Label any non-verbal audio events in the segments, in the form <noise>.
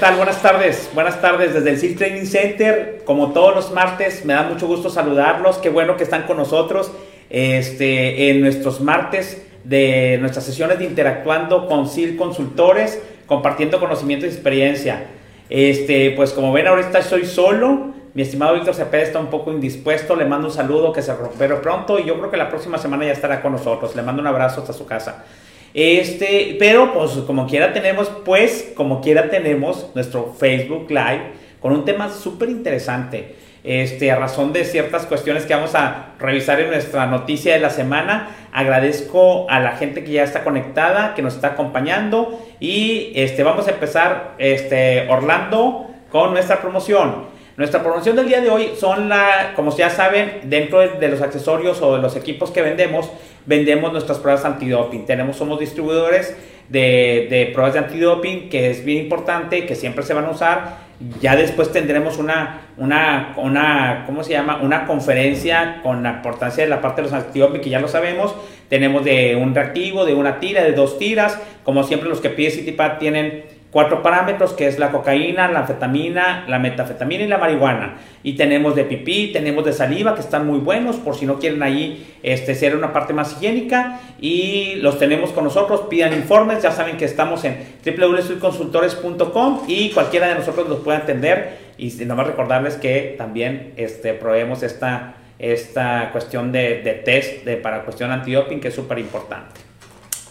tal? Buenas tardes. Buenas tardes desde el SIL Training Center. Como todos los martes, me da mucho gusto saludarlos. Qué bueno que están con nosotros este, en nuestros martes de nuestras sesiones de interactuando con SIL Consultores, compartiendo conocimiento y experiencia. Este, pues como ven, ahorita soy solo. Mi estimado Víctor Cepeda está un poco indispuesto. Le mando un saludo, que se recupere pronto. Y yo creo que la próxima semana ya estará con nosotros. Le mando un abrazo hasta su casa. Este, pero pues como quiera tenemos, pues como quiera tenemos nuestro Facebook Live con un tema súper interesante. Este, a razón de ciertas cuestiones que vamos a revisar en nuestra noticia de la semana, agradezco a la gente que ya está conectada, que nos está acompañando y este, vamos a empezar, este, Orlando, con nuestra promoción. Nuestra promoción del día de hoy son la, como ya saben, dentro de los accesorios o de los equipos que vendemos, vendemos nuestras pruebas antidoping. Tenemos, somos distribuidores de, de pruebas de antidoping, que es bien importante, que siempre se van a usar. Ya después tendremos una, una, una, ¿cómo se llama? Una conferencia con la importancia de la parte de los antidoping, que ya lo sabemos. Tenemos de un reactivo, de una tira, de dos tiras. Como siempre, los que pide CityPad tienen cuatro parámetros, que es la cocaína, la anfetamina, la metafetamina y la marihuana. Y tenemos de pipí, tenemos de saliva, que están muy buenos, por si no quieren ahí este, ser una parte más higiénica. Y los tenemos con nosotros, pidan informes, ya saben que estamos en www.consultores.com y cualquiera de nosotros los puede atender. Y nada más recordarles que también este, proveemos esta, esta cuestión de, de test de, para cuestión antidoping, que es súper importante.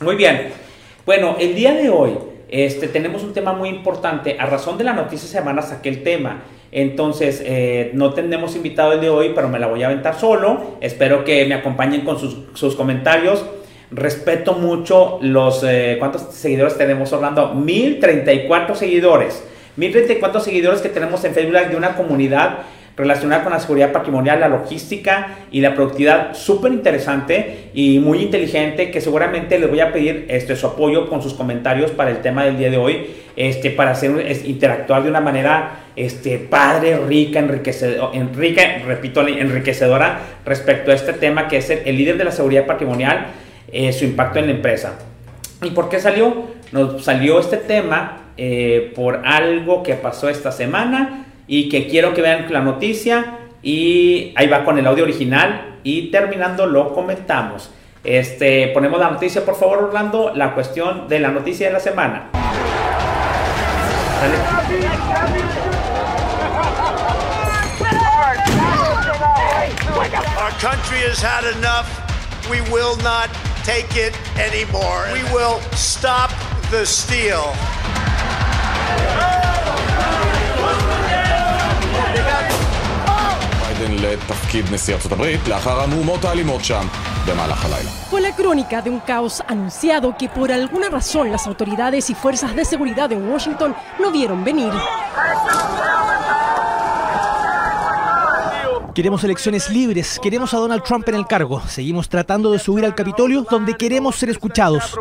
Muy bien, bueno, el día de hoy este, tenemos un tema muy importante. A razón de la noticia semana saqué el tema. Entonces, eh, no tenemos invitado el de hoy, pero me la voy a aventar solo. Espero que me acompañen con sus, comentarios. Respeto mucho los... Eh, ¿Cuántos seguidores tenemos, Orlando? 1034 seguidores. 1034 seguidores que tenemos en Facebook de una comunidad relacionada con la seguridad patrimonial, la logística y la productividad, súper interesante y muy inteligente, que seguramente les voy a pedir este, su apoyo con sus comentarios para el tema del día de hoy, este, para hacer, interactuar de una manera este, padre, rica, enriquecedora, repito, enriquecedora respecto a este tema que es el, líder de la seguridad patrimonial, eh, su impacto en la empresa. ¿Y por qué salió? Nos salió este tema eh, por algo que pasó esta semana y que quiero que vean la noticia y ahí va con el audio original y terminando lo comentamos. Este, ponemos la noticia, por favor, Orlando, la cuestión de la noticia de la semana. Our country has had enough. We will not take it anymore. We will stop the steal. Con la crónica de un caos anunciado que por alguna razón las autoridades y fuerzas de seguridad en Washington no vieron venir. Queremos elecciones libres, queremos a Donald Trump en el cargo, seguimos tratando de subir al Capitolio donde queremos ser escuchados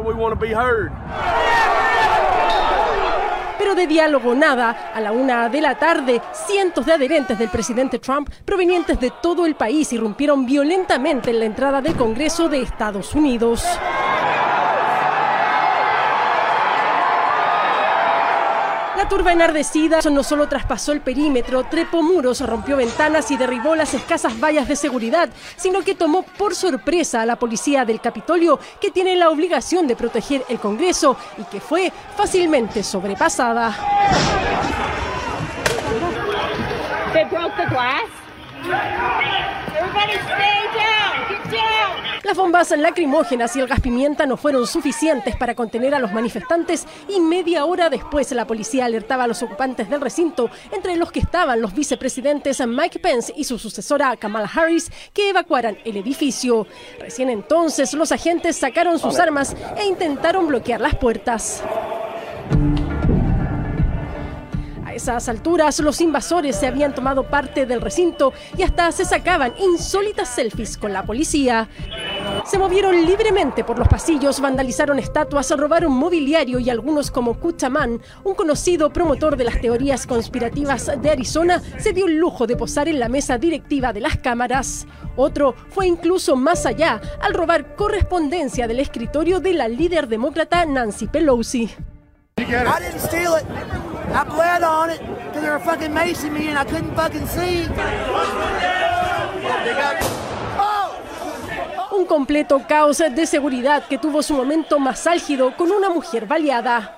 de diálogo nada. A la una de la tarde, cientos de adherentes del presidente Trump provenientes de todo el país irrumpieron violentamente en la entrada del Congreso de Estados Unidos. La turba enardecida no solo traspasó el perímetro, trepó muros, rompió ventanas y derribó las escasas vallas de seguridad, sino que tomó por sorpresa a la policía del Capitolio, que tiene la obligación de proteger el Congreso y que fue fácilmente sobrepasada. Las bombas lacrimógenas y el gas pimienta no fueron suficientes para contener a los manifestantes y media hora después la policía alertaba a los ocupantes del recinto, entre los que estaban los vicepresidentes Mike Pence y su sucesora Kamala Harris, que evacuaran el edificio. Recién entonces los agentes sacaron sus armas e intentaron bloquear las puertas esas alturas, los invasores se habían tomado parte del recinto y hasta se sacaban insólitas selfies con la policía. Se movieron libremente por los pasillos, vandalizaron estatuas, robaron mobiliario y algunos como Kuchaman, un conocido promotor de las teorías conspirativas de Arizona, se dio el lujo de posar en la mesa directiva de las cámaras. Otro fue incluso más allá al robar correspondencia del escritorio de la líder demócrata Nancy Pelosi. I bled on it because they were fucking macing me and I couldn't fucking see. Un completo caos de seguridad que tuvo su momento más álgido con una mujer baleada.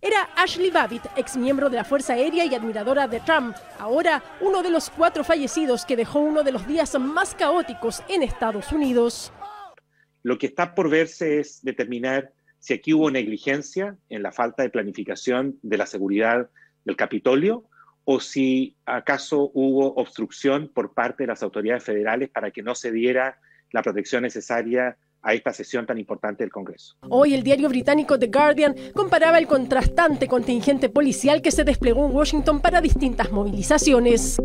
Era Ashley Babbitt, ex miembro de la Fuerza Aérea y admiradora de Trump, ahora uno de los cuatro fallecidos que dejó uno de los días más caóticos en Estados Unidos. Lo que está por verse es determinar si aquí hubo negligencia en la falta de planificación de la seguridad del Capitolio o si acaso hubo obstrucción por parte de las autoridades federales para que no se diera la protección necesaria a esta sesión tan importante del Congreso. Hoy el diario británico The Guardian comparaba el contrastante contingente policial que se desplegó en Washington para distintas movilizaciones.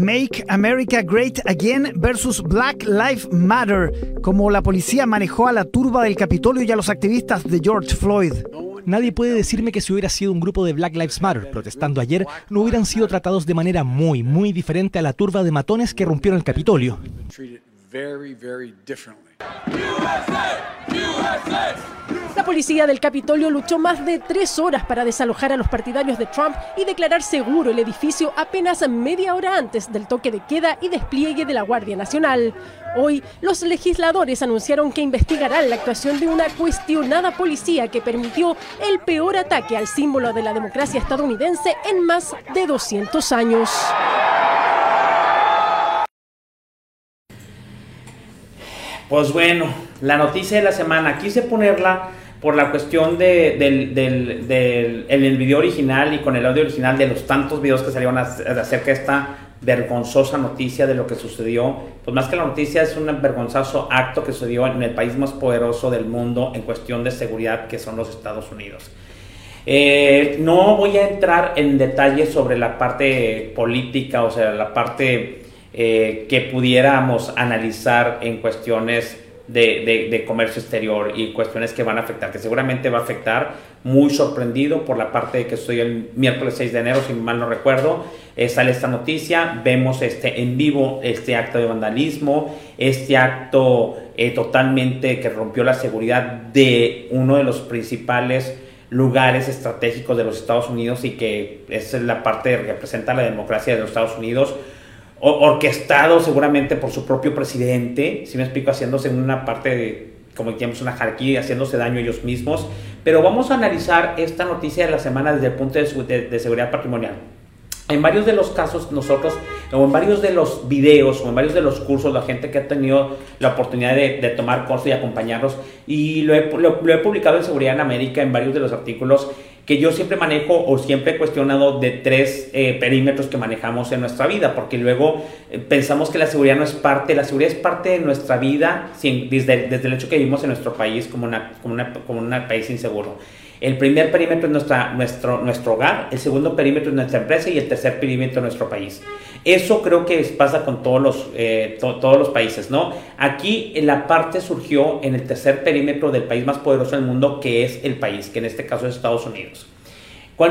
Make America Great Again versus Black Lives Matter, como la policía manejó a la turba del Capitolio y a los activistas de George Floyd. Nadie puede decirme que si hubiera sido un grupo de Black Lives Matter protestando ayer, no hubieran sido tratados de manera muy, muy diferente a la turba de matones que rompieron el Capitolio. La policía del Capitolio luchó más de tres horas para desalojar a los partidarios de Trump y declarar seguro el edificio apenas media hora antes del toque de queda y despliegue de la Guardia Nacional. Hoy, los legisladores anunciaron que investigarán la actuación de una cuestionada policía que permitió el peor ataque al símbolo de la democracia estadounidense en más de 200 años. Pues bueno, la noticia de la semana, quise ponerla por la cuestión de, del, del, del el video original y con el audio original de los tantos videos que salieron acerca de esta vergonzosa noticia de lo que sucedió. Pues más que la noticia es un vergonzoso acto que sucedió en el país más poderoso del mundo en cuestión de seguridad que son los Estados Unidos. Eh, no voy a entrar en detalles sobre la parte política, o sea, la parte eh, que pudiéramos analizar en cuestiones de, comercio exterior y cuestiones que van a afectar, que seguramente va a afectar. Muy sorprendido por la parte de que estoy el miércoles 6 de enero, si mal no recuerdo, eh, sale esta noticia, vemos este, en vivo este acto de vandalismo, este acto eh, totalmente que rompió la seguridad de uno de los principales lugares estratégicos de los Estados Unidos y que es la parte que representa la democracia de los Estados Unidos orquestado seguramente por su propio presidente, si me explico, haciéndose en una parte de, como digamos, una jerarquía, haciéndose daño ellos mismos. Pero vamos a analizar esta noticia de la semana desde el punto de, de, seguridad patrimonial. En varios de los casos nosotros, o en varios de los videos, o en varios de los cursos, la gente que ha tenido la oportunidad de, de tomar cursos y acompañarlos, y lo he, lo, lo he publicado en Seguridad en América, en varios de los artículos, que yo siempre manejo o siempre he cuestionado de tres eh, perímetros que manejamos en nuestra vida, porque luego eh, pensamos que la seguridad no es parte, la seguridad es parte de nuestra vida sin, desde, desde, el hecho que vivimos en nuestro país como, una, como, una, como un país inseguro. El primer perímetro es nuestra, nuestro, nuestro hogar, el segundo perímetro es nuestra empresa y el tercer perímetro es nuestro país. Eso creo que pasa con todos los, eh, to, todos los países, ¿no? Aquí la parte surgió en el tercer perímetro del país más poderoso del mundo, que es el país, que en este caso es Estados Unidos.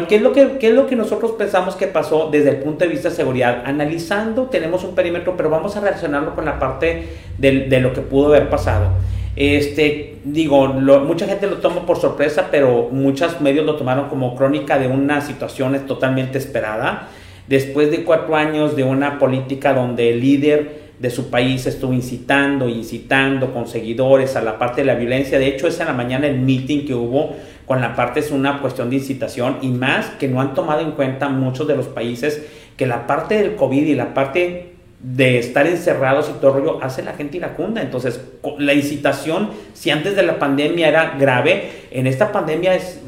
¿Qué es, lo que, ¿Qué es lo que nosotros pensamos que pasó desde el punto de vista de seguridad? Analizando, tenemos un perímetro, pero vamos a relacionarlo con la parte de, de lo que pudo haber pasado. Este, digo, lo, mucha gente lo toma por sorpresa, pero muchos medios lo tomaron como crónica de una situación totalmente esperada. Después de cuatro años de una política donde el líder de su país estuvo incitando, incitando con seguidores a la parte de la violencia. De hecho, es en la mañana el meeting que hubo con la parte es una cuestión de incitación y más que no han tomado en cuenta muchos de los países que la parte del COVID y la parte de estar encerrados y todo rollo hace la gente iracunda. Entonces, la incitación, si antes de la pandemia era grave, en esta pandemia es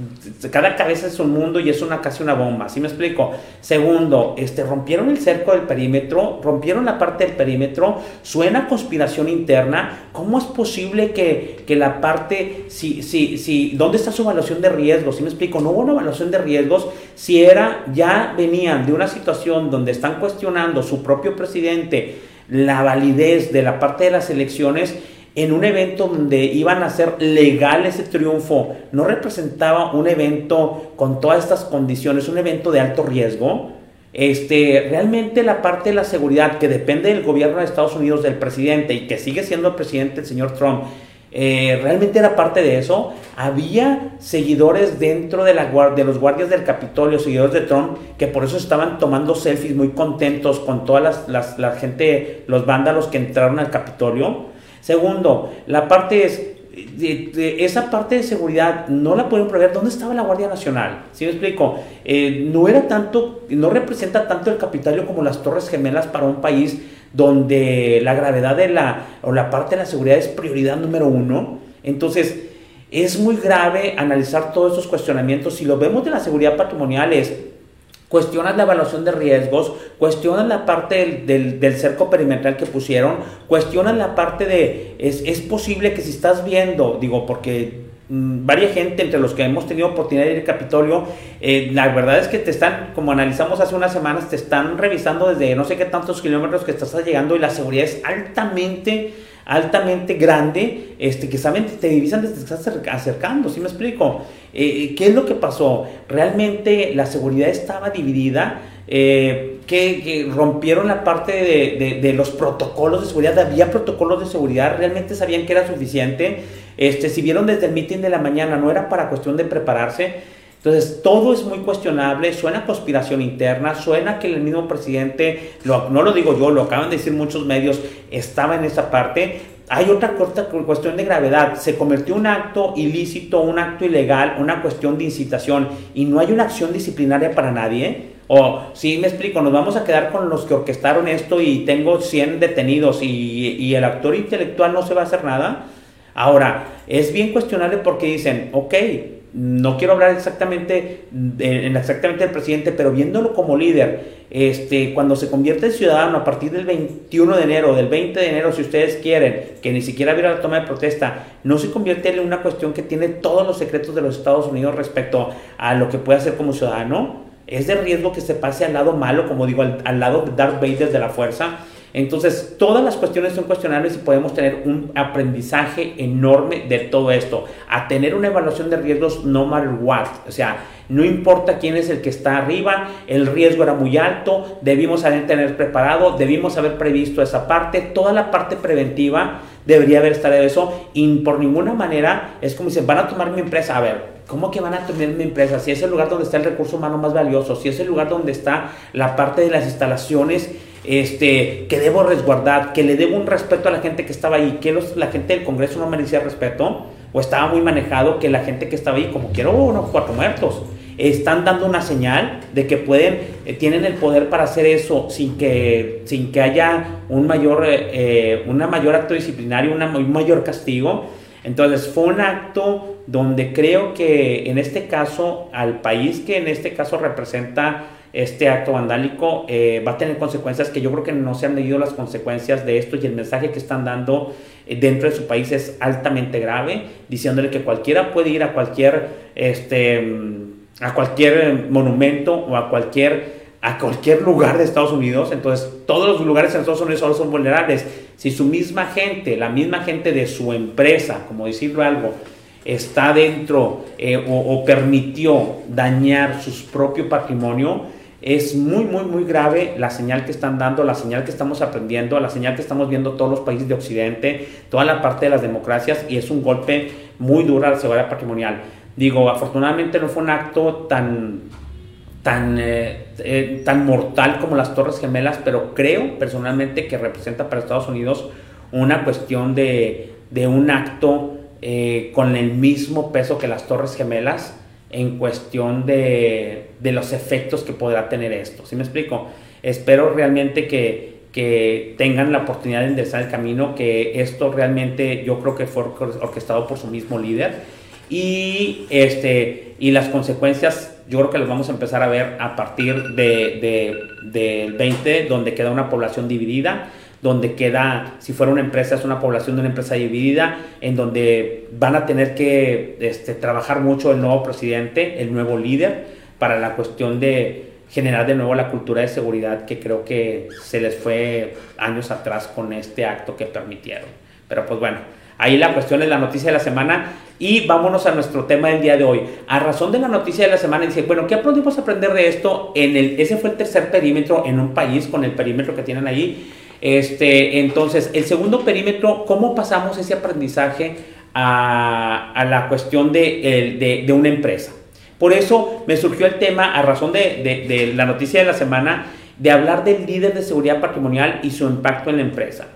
cada cabeza es un mundo y es una casi una bomba, ¿sí me explico? Segundo, este rompieron el cerco del perímetro, rompieron la parte del perímetro, suena conspiración interna, ¿cómo es posible que, que la parte si si si dónde está su evaluación de riesgos? ¿Sí me explico? No hubo una evaluación de riesgos si era ya venían de una situación donde están cuestionando su propio presidente la validez de la parte de las elecciones en un evento donde iban a ser legal ese triunfo, no representaba un evento con todas estas condiciones, un evento de alto riesgo. Este, realmente la parte de la seguridad que depende del gobierno de Estados Unidos, del presidente y que sigue siendo el presidente el señor Trump, eh, realmente era parte de eso. Había seguidores dentro de, la, de los guardias del Capitolio, seguidores de Trump, que por eso estaban tomando selfies muy contentos con toda las, la gente, los vándalos que entraron al Capitolio. Segundo, la parte es, esa parte de seguridad no la pueden proveer. ¿Dónde estaba la Guardia Nacional? ¿Sí me explico? Eh, no era tanto, no representa tanto el Capitolio como las Torres Gemelas para un país donde la gravedad de la, o la parte de la seguridad es prioridad número uno. Entonces, es muy grave analizar todos esos cuestionamientos. Si lo vemos de la seguridad patrimonial es, cuestionas la evaluación de riesgos, cuestionas la parte del, cerco perimetral que pusieron, cuestionas la parte de, es, es posible que si estás viendo, digo, porque Mm, varias gente, entre los que hemos tenido oportunidad de ir al Capitolio, eh, la verdad es que te están, como analizamos hace unas semanas, te están revisando desde no sé qué tantos kilómetros que estás llegando y la seguridad es altamente, altamente grande, este, que saben, te divisan desde que estás acercando, ¿sí me explico? Eh, ¿Qué es lo que pasó? Realmente la seguridad estaba dividida, eh, rompieron la parte de, de, los protocolos de seguridad, había protocolos de seguridad, realmente sabían que era suficiente este, si vieron desde el meeting de la mañana, no era para cuestión de prepararse. Entonces, todo es muy cuestionable, suena conspiración interna, suena que el mismo presidente, no lo digo yo, lo acaban de decir muchos medios, estaba en esa parte. Hay otra cuestión de gravedad, se convirtió un acto ilícito, un acto ilegal, una cuestión de incitación y no hay una acción disciplinaria para nadie. O, si me explico, nos vamos a quedar con los que orquestaron esto y tengo 100 detenidos y, y el actor intelectual no se va a hacer nada. Ahora, es bien cuestionable porque dicen, ok, no quiero hablar exactamente, de, exactamente del presidente, pero viéndolo como líder, este, cuando se convierte en ciudadano a partir del 21 de enero, del 20 de enero, si ustedes quieren, que ni siquiera hubiera la toma de protesta, no se convierte en una cuestión que tiene todos los secretos de los Estados Unidos respecto a lo que puede hacer como ciudadano. Es de riesgo que se pase al lado malo, como digo, al, al lado Darth Vader de la fuerza entonces, todas las cuestiones son cuestionables y podemos tener un aprendizaje enorme de todo esto. A tener una evaluación de riesgos no matter what. O sea, no importa quién es el que está arriba, el riesgo era muy alto, debimos haber tener preparado, debimos haber previsto esa parte, toda la parte preventiva debería haber estado eso y por ninguna manera es como si van a tomar mi empresa. A ver, ¿cómo que van a tomar mi empresa? Si es el lugar donde está el recurso humano más valioso, si es el lugar donde está la parte de las instalaciones este, que debo resguardar, que le debo un respeto a la gente que estaba ahí, que la gente del Congreso no merecía respeto, o estaba muy manejado que la gente que estaba ahí, como quiero unos cuatro muertos, están dando una señal de que pueden, eh, tienen el poder para hacer eso sin que, sin que haya un mayor, eh, eh, una mayor acto disciplinario, una, un mayor castigo. Entonces fue un acto donde creo que en este caso, al país que en este caso representa este acto vandálico eh, va a tener consecuencias que yo creo que no se han medido las consecuencias de esto y el mensaje que están dando eh, dentro de su país es altamente grave, diciéndole que cualquiera puede ir a cualquier, este, mm, a cualquier monumento o a cualquier, a cualquier lugar de Estados Unidos. Entonces, todos los lugares en Estados Unidos solo son vulnerables. Si su misma gente, la misma gente de su empresa, como decirlo algo, está dentro eh, o permitió dañar su propio patrimonio, es muy, muy, muy grave la señal que están dando, la señal que estamos aprendiendo, la señal que estamos viendo todos los países de Occidente, toda la parte de las democracias y es un golpe muy duro a la seguridad patrimonial. Digo, afortunadamente no fue un acto tan, tan, eh, eh, tan mortal como las Torres Gemelas, pero creo personalmente que representa para Estados Unidos una cuestión de, de un acto eh, con el mismo peso que las Torres Gemelas en cuestión de, de, los efectos que podrá tener esto. ¿Sí me explico? Espero realmente que, que tengan la oportunidad de enderezar el camino, que esto realmente yo creo que fue orquestado por su mismo líder y, este, y las consecuencias yo creo que las vamos a empezar a ver a partir del de, de 20, donde queda una población dividida donde queda, si fuera una empresa, es una población de una empresa dividida, en donde van a tener que este, trabajar mucho el nuevo presidente, el nuevo líder, para la cuestión de generar de nuevo la cultura de seguridad que creo que se les fue años atrás con este acto que permitieron. Pero pues bueno, ahí la cuestión es la noticia de la semana y vámonos a nuestro tema del día de hoy. A razón de la noticia de la semana, dice, bueno, ¿qué podemos aprender de esto? En el, ese fue el tercer perímetro en un país con el perímetro que tienen ahí. Este, entonces, el segundo perímetro, ¿cómo pasamos ese aprendizaje a, la cuestión de, de, una empresa. Por eso me surgió el tema, a razón de, la noticia de la semana, de hablar del líder de seguridad patrimonial y su impacto en la empresa.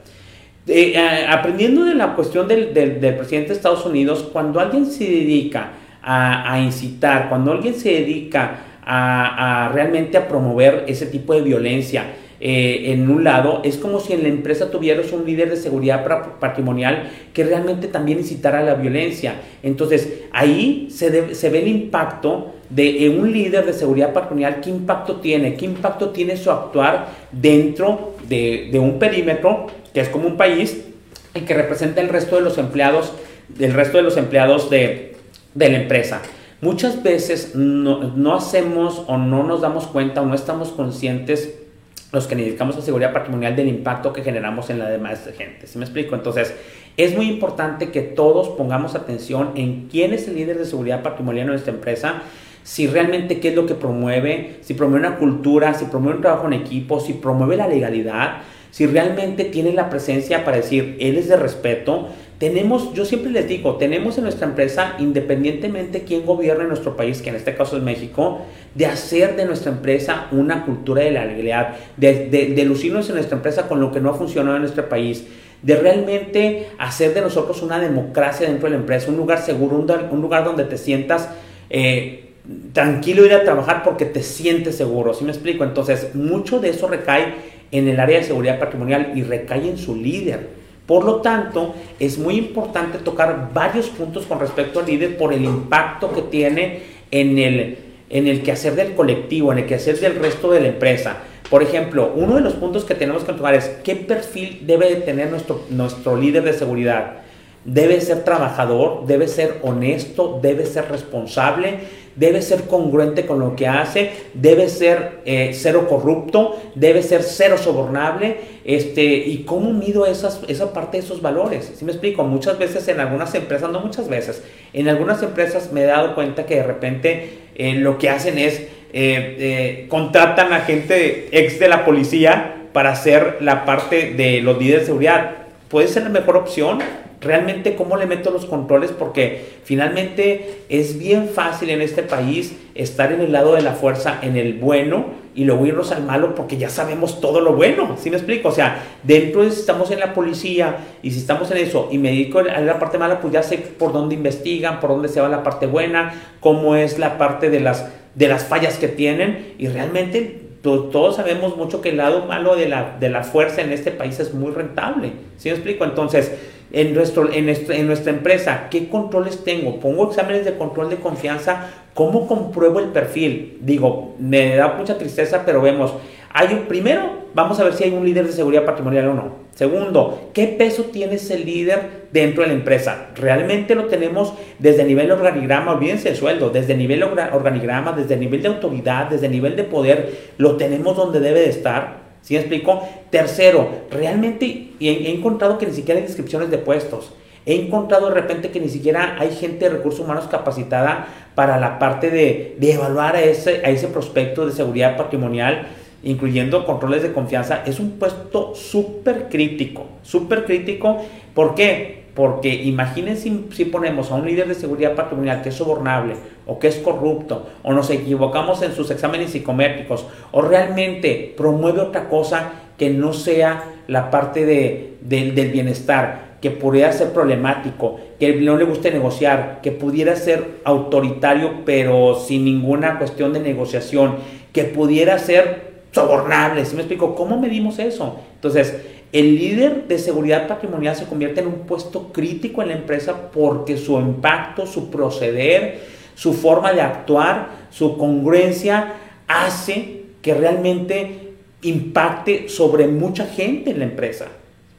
Eh, aprendiendo de la cuestión del, presidente de Estados Unidos, cuando alguien se dedica a, incitar, cuando alguien se dedica a, realmente a promover ese tipo de violencia, eh, en un lado, es como si en la empresa tuvieras un líder de seguridad patrimonial que realmente también incitara a la violencia. Entonces, ahí se, se ve el impacto de un líder de seguridad patrimonial, qué impacto tiene, qué impacto tiene su actuar dentro de, de un perímetro que es como un país y que representa el resto de los empleados, del resto de los empleados de, de la empresa. Muchas veces no, no, hacemos o no nos damos cuenta o no estamos conscientes los que dedicamos a seguridad patrimonial del impacto que generamos en la demás gente. ¿Sí me explico? Entonces, es muy importante que todos pongamos atención en quién es el líder de seguridad patrimonial en nuestra empresa, si realmente qué es lo que promueve, si promueve una cultura, si promueve un trabajo en equipo, si promueve la legalidad, si realmente tiene la presencia para decir, él es de respeto, tenemos, yo siempre les digo, tenemos en nuestra empresa, independientemente quién gobierne nuestro país, que en este caso es México, de hacer de nuestra empresa una cultura de la legalidad, de, de, lucirnos en nuestra empresa con lo que no ha funcionado en nuestro país, de realmente hacer de nosotros una democracia dentro de la empresa, un lugar seguro, un, lugar donde te sientas eh, tranquilo ir a trabajar porque te sientes seguro, ¿sí me explico? Entonces, mucho de eso recae en el área de seguridad patrimonial y recae en su líder. Por lo tanto, es muy importante tocar varios puntos con respecto al líder por el impacto que tiene en el, en el quehacer del colectivo, en el quehacer del resto de la empresa. Por ejemplo, uno de los puntos que tenemos que tocar es qué perfil debe tener nuestro, nuestro líder de seguridad. Debe ser trabajador, debe ser honesto, debe ser responsable, debe ser congruente con lo que hace, debe ser eh, cero corrupto, debe ser cero sobornable, este, y cómo mido esas, esa parte de esos valores. Si me explico? Muchas veces en algunas empresas, no muchas veces, en algunas empresas me he dado cuenta que de repente eh, lo que hacen es eh, contratan a gente ex de la policía para hacer la parte de los líderes de seguridad. Puede ser la mejor opción, realmente cómo le meto los controles porque finalmente es bien fácil en este país estar en el lado de la fuerza, en el bueno y luego irnos al malo porque ya sabemos todo lo bueno, ¿sí me explico? O sea, dentro de si estamos en la policía y si estamos en eso y me dedico a la parte mala, pues ya sé por dónde investigan, por dónde se va la parte buena, cómo es la parte de las, de las fallas que tienen y realmente todos sabemos mucho que el lado malo de la, de la fuerza en este país es muy rentable, ¿sí me explico? Entonces, en, nuestro, en, nuestra empresa, ¿qué controles tengo? Pongo exámenes de control de confianza, ¿cómo compruebo el perfil? Digo, me da mucha tristeza, pero vemos, hay primero, vamos a ver si hay un líder de seguridad patrimonial o no. Segundo, ¿qué peso tiene ese líder dentro de la empresa? ¿Realmente lo tenemos desde el nivel organigrama? Olvídense el sueldo, desde el nivel organigrama, desde el nivel de autoridad, desde el nivel de poder, lo tenemos donde debe de estar. ¿Sí me explico? Tercero, realmente he, encontrado que ni siquiera hay descripciones de puestos. He encontrado de repente que ni siquiera hay gente de recursos humanos capacitada para la parte de, evaluar a ese, a ese prospecto de seguridad patrimonial, incluyendo controles de confianza. Es un puesto súper crítico, súper crítico. ¿Por qué? Porque imagínense si, ponemos a un líder de seguridad patrimonial que es sobornable o que es corrupto o nos equivocamos en sus exámenes psicométricos o realmente promueve otra cosa que no sea la parte de, del bienestar, que pudiera ser problemático, que no le guste negociar, que pudiera ser autoritario pero sin ninguna cuestión de negociación, que pudiera ser sobornable. ¿Sí me explico? ¿Cómo medimos eso? Entonces, el líder de seguridad patrimonial se convierte en un puesto crítico en la empresa porque su impacto, su proceder, su forma de actuar, su congruencia hace que realmente impacte sobre mucha gente en la empresa.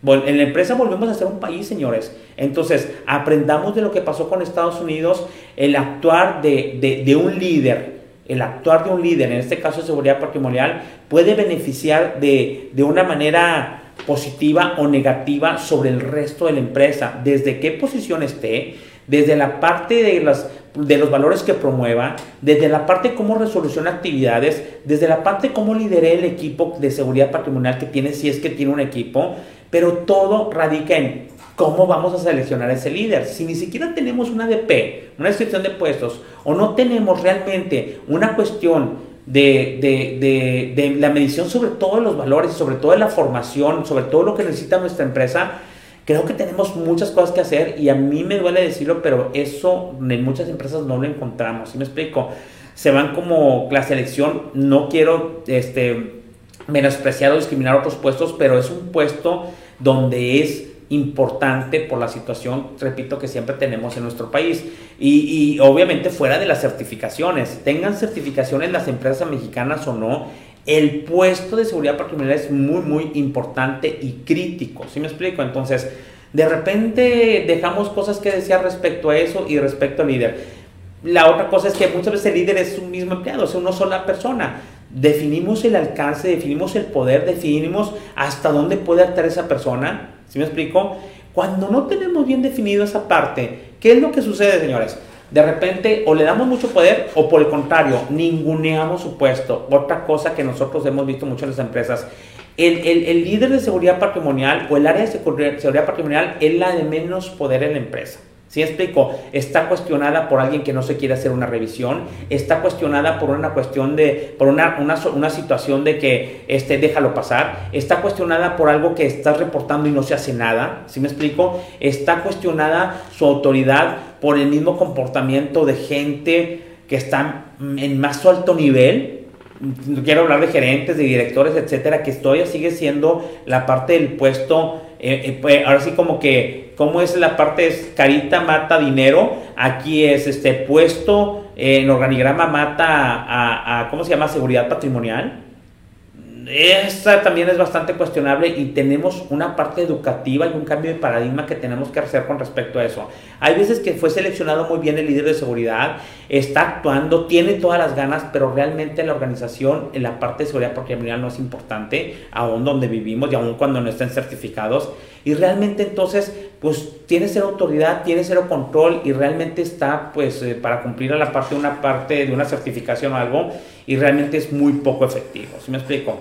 En la empresa volvemos a ser un país, señores. Entonces, aprendamos de lo que pasó con Estados Unidos, el actuar de, un líder, el actuar de un líder, en este caso de seguridad patrimonial, puede beneficiar de, de una manera positiva o negativa sobre el resto de la empresa, desde qué posición esté, desde la parte de, las, de los valores que promueva, desde la parte cómo resoluciona actividades, desde la parte cómo lidere el equipo de seguridad patrimonial que tiene, si es que tiene un equipo, pero todo radica en ¿Cómo vamos a seleccionar a ese líder? Si ni siquiera tenemos una DP, una descripción de puestos, o no tenemos realmente una cuestión de, de, de, de, la medición sobre todos los valores, sobre todo la formación, sobre todo lo que necesita nuestra empresa, creo que tenemos muchas cosas que hacer y a mí me duele decirlo, pero eso en muchas empresas no lo encontramos. ¿Sí me explico? Se van como la selección, no quiero este, menospreciar o discriminar otros puestos, pero es un puesto donde es importante por la situación, repito, que siempre tenemos en nuestro país. Y, y, obviamente fuera de las certificaciones, tengan certificaciones las empresas mexicanas o no, el puesto de seguridad patrimonial es muy, muy importante y crítico. ¿Sí me explico? Entonces, de repente dejamos cosas que decir respecto a eso y respecto al líder. La otra cosa es que muchas veces el líder es un mismo empleado, es una sola persona. Definimos el alcance, definimos el poder, definimos hasta dónde puede actuar esa persona ¿Sí me explico? Cuando no tenemos bien definido esa parte, ¿qué es lo que sucede, señores? De repente o le damos mucho poder o por el contrario, ninguneamos su puesto. Otra cosa que nosotros hemos visto mucho en las empresas. El, el, el líder de seguridad patrimonial o el área de seguridad patrimonial es la de menos poder en la empresa. ¿Sí explico? Está cuestionada por alguien que no se quiere hacer una revisión, está cuestionada por una cuestión de, por una, una, una, situación de que este, déjalo pasar, está cuestionada por algo que estás reportando y no se hace nada, ¿sí me explico? Está cuestionada su autoridad por el mismo comportamiento de gente que está en más alto nivel, quiero hablar de gerentes, de directores, etcétera, que todavía sigue siendo la parte del puesto, eh, eh, pues, ahora sí como que cómo es la parte es carita mata dinero, aquí es este puesto en organigrama mata a, a, ¿cómo se llama? Seguridad patrimonial. Esta también es bastante cuestionable y tenemos una parte educativa y un cambio de paradigma que tenemos que hacer con respecto a eso. Hay veces que fue seleccionado muy bien el líder de seguridad, está actuando, tiene todas las ganas, pero realmente la organización en la parte de seguridad patrimonial no es importante, aún donde vivimos y aún cuando no estén certificados. Y realmente entonces, pues tiene cero autoridad, tiene cero control y realmente está pues eh, para cumplir a la parte de una parte de una certificación o algo y realmente es muy poco efectivo. ¿Sí me explico?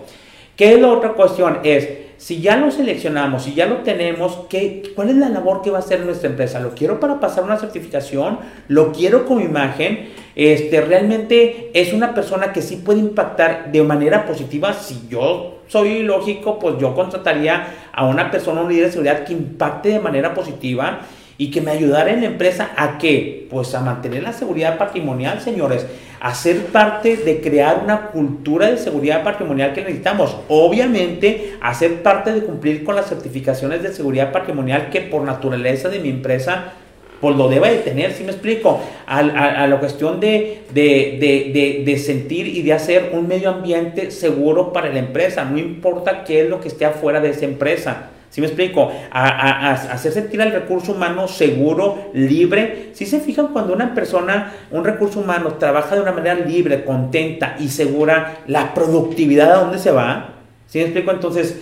¿Qué es la otra cuestión? Es, si ya lo seleccionamos, si ya lo tenemos, ¿qué, ¿cuál es la labor que va a hacer nuestra empresa? ¿Lo quiero para pasar una certificación? ¿Lo quiero como imagen? Este, realmente es una persona que sí puede impactar de manera positiva si yo soy lógico, pues yo contrataría a una persona, un líder de seguridad que impacte de manera positiva y que me ayudara en la empresa a qué? Pues a mantener la seguridad patrimonial, señores, a ser parte de crear una cultura de seguridad patrimonial que necesitamos. Obviamente, a ser parte de cumplir con las certificaciones de seguridad patrimonial que por naturaleza de mi empresa pues lo deba de tener, si me explico? A, a, la cuestión de, de, de, de, sentir y de hacer un medio ambiente seguro para la empresa, no importa qué es lo que esté afuera de esa empresa. si me explico? A, a, hacer sentir al recurso humano seguro, libre. Si se fijan cuando una persona, un recurso humano, trabaja de una manera libre, contenta y segura, la productividad a dónde se va. si me explico? Entonces,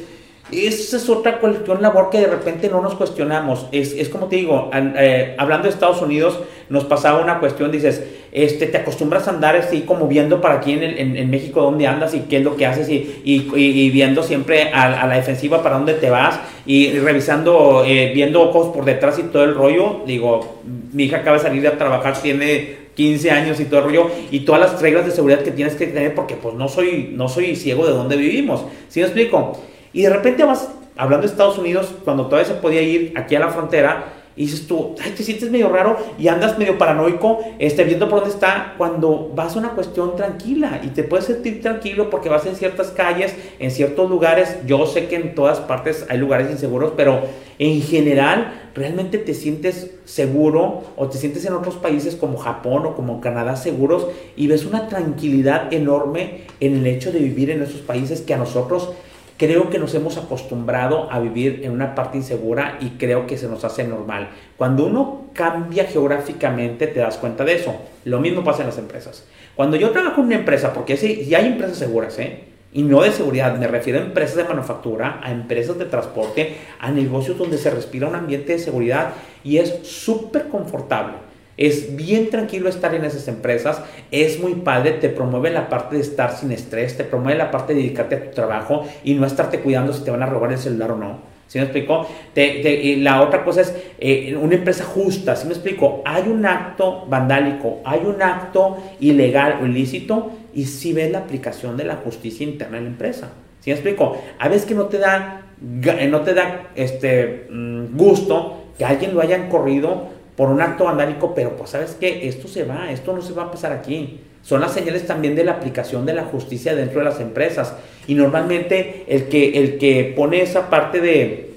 esa es otra cuestión labor que de repente no nos cuestionamos. Es, es como te digo, eh, hablando de Estados Unidos, nos pasaba una cuestión, dices, este, te acostumbras a andar así como viendo para aquí en, México dónde andas y qué es lo que haces y, y, viendo siempre a, a, la defensiva para dónde te vas y, revisando, eh, viendo ojos por detrás y todo el rollo. Digo, mi hija acaba de salir a trabajar, tiene 15 años y todo el rollo y todas las reglas de seguridad que tienes que tener porque pues no soy, no soy ciego de dónde vivimos. ¿Sí me explico? Y de repente vas, hablando de Estados Unidos, cuando todavía se podía ir aquí a la frontera, y dices tú, ay, te sientes medio raro y andas medio paranoico, este, viendo por dónde está, cuando vas a una cuestión tranquila y te puedes sentir tranquilo porque vas en ciertas calles, en ciertos lugares. Yo sé que en todas partes hay lugares inseguros, pero en general realmente te sientes seguro o te sientes en otros países como Japón o como Canadá seguros y ves una tranquilidad enorme en el hecho de vivir en esos países que a nosotros creo que nos hemos acostumbrado a vivir en una parte insegura y creo que se nos hace normal. Cuando uno cambia geográficamente te das cuenta de eso. Lo mismo pasa en las empresas. Cuando yo trabajo en una empresa, porque si hay empresas seguras, ¿eh? y no de seguridad, me refiero a empresas de manufactura, a empresas de transporte, a negocios donde se respira un ambiente de seguridad y es súper confortable. Es bien tranquilo estar en esas empresas, es muy padre, te promueve la parte de estar sin estrés, te promueve la parte de dedicarte a tu trabajo y no estarte cuidando si te van a robar el celular o no. ¿Sí me explico? y la otra cosa es eh, una empresa justa, ¿sí me explico? Hay un acto vandálico, hay un acto ilegal o ilícito y si ves la aplicación de la justicia interna en la empresa. ¿Sí me explico? A veces que no te da, no te da este, mm, gusto que alguien lo hayan corrido por un acto vandálico, pero pues sabes que esto se va, esto no se va a pasar aquí. Son las señales también de la aplicación de la justicia dentro de las empresas. Y normalmente el que, el que pone esa parte de,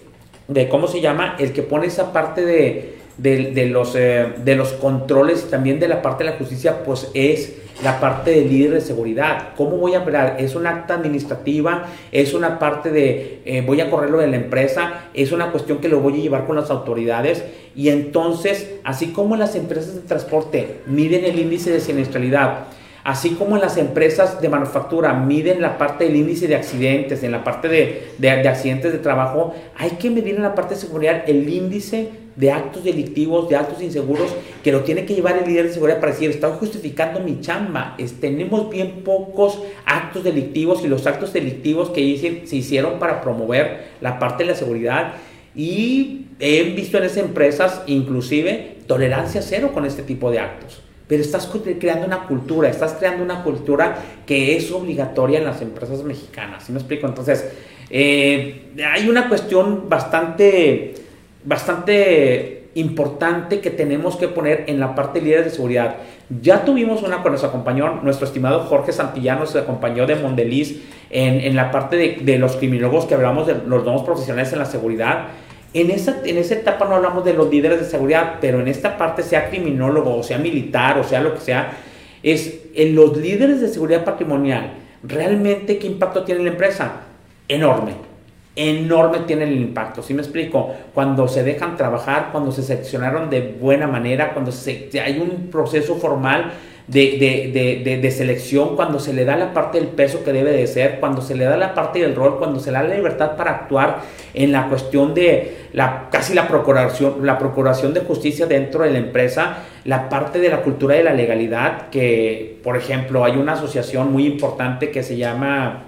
de, ¿cómo se llama? El que pone esa parte de, de, los, eh, de los controles también de la parte de la justicia, pues es la parte de líder de seguridad. ¿Cómo voy a operar? ¿Es una acta administrativa? ¿Es una parte de eh, voy a correrlo de la empresa? ¿Es una cuestión que lo voy a llevar con las autoridades? Y entonces, así como las empresas de transporte miden el índice de siniestralidad, así como las empresas de manufactura miden la parte del índice de accidentes, en la parte de, de accidentes de trabajo, hay que medir en la parte de seguridad el índice de actos delictivos, de actos inseguros, que lo tiene que llevar el líder de seguridad para decir, estoy justificando mi chamba, tenemos bien pocos actos delictivos y los actos delictivos que se hicieron para promover la parte de la seguridad y he visto en esas empresas inclusive tolerancia cero con este tipo de actos. Pero estás creando una cultura, estás creando una cultura que es obligatoria en las empresas mexicanas. ¿Sí me explico? Entonces, eh, hay una cuestión bastante bastante importante que tenemos que poner en la parte líder de seguridad. Ya tuvimos una con nos acompañó nuestro estimado Jorge Santillano, se acompañó de Mondeliz en, en la parte de, de, los criminólogos que hablamos de los nuevos profesionales en la seguridad. En esa, en esa etapa no hablamos de los líderes de seguridad, pero en esta parte, sea criminólogo, o sea militar, o sea lo que sea, es en los líderes de seguridad patrimonial. ¿Realmente qué impacto tiene la empresa? Enorme enorme tiene el impacto. ¿Sí me explico? Cuando se dejan trabajar, cuando se seleccionaron de buena manera, cuando hay un proceso formal de, selección, cuando se le da la parte del peso que debe de ser, cuando se le da la parte del rol, cuando se le da la libertad para actuar en la cuestión de la, casi la procuración, la procuración de justicia dentro de la empresa, la parte de la cultura de la legalidad, que por ejemplo hay una asociación muy importante que se llama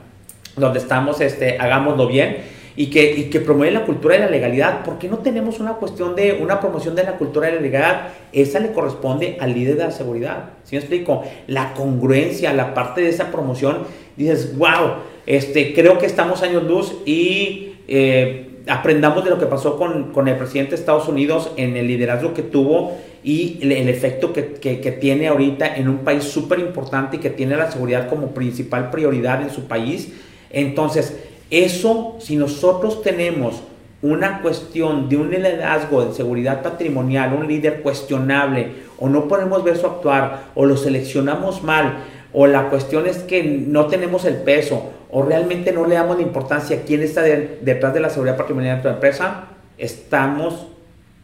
donde estamos, este, hagámoslo bien, y que, y que promueve la cultura de la legalidad. ¿Por qué no tenemos una cuestión de una promoción de la cultura de la legalidad? Esa le corresponde al líder de la seguridad. ¿Sí me explico? La congruencia, la parte de esa promoción, dices, wow, este, creo que estamos años luz y eh, aprendamos de lo que pasó con, con, el presidente de Estados Unidos en el liderazgo que tuvo y el, el efecto que, que, que, tiene ahorita en un país súper importante y que tiene la seguridad como principal prioridad en su país. Entonces, eso, si nosotros tenemos una cuestión de un liderazgo de seguridad patrimonial, un líder cuestionable, o no podemos ver su actuar, o lo seleccionamos mal, o la cuestión es que no tenemos el peso, o realmente no le damos la importancia a quién está detrás de la seguridad patrimonial de tu empresa, estamos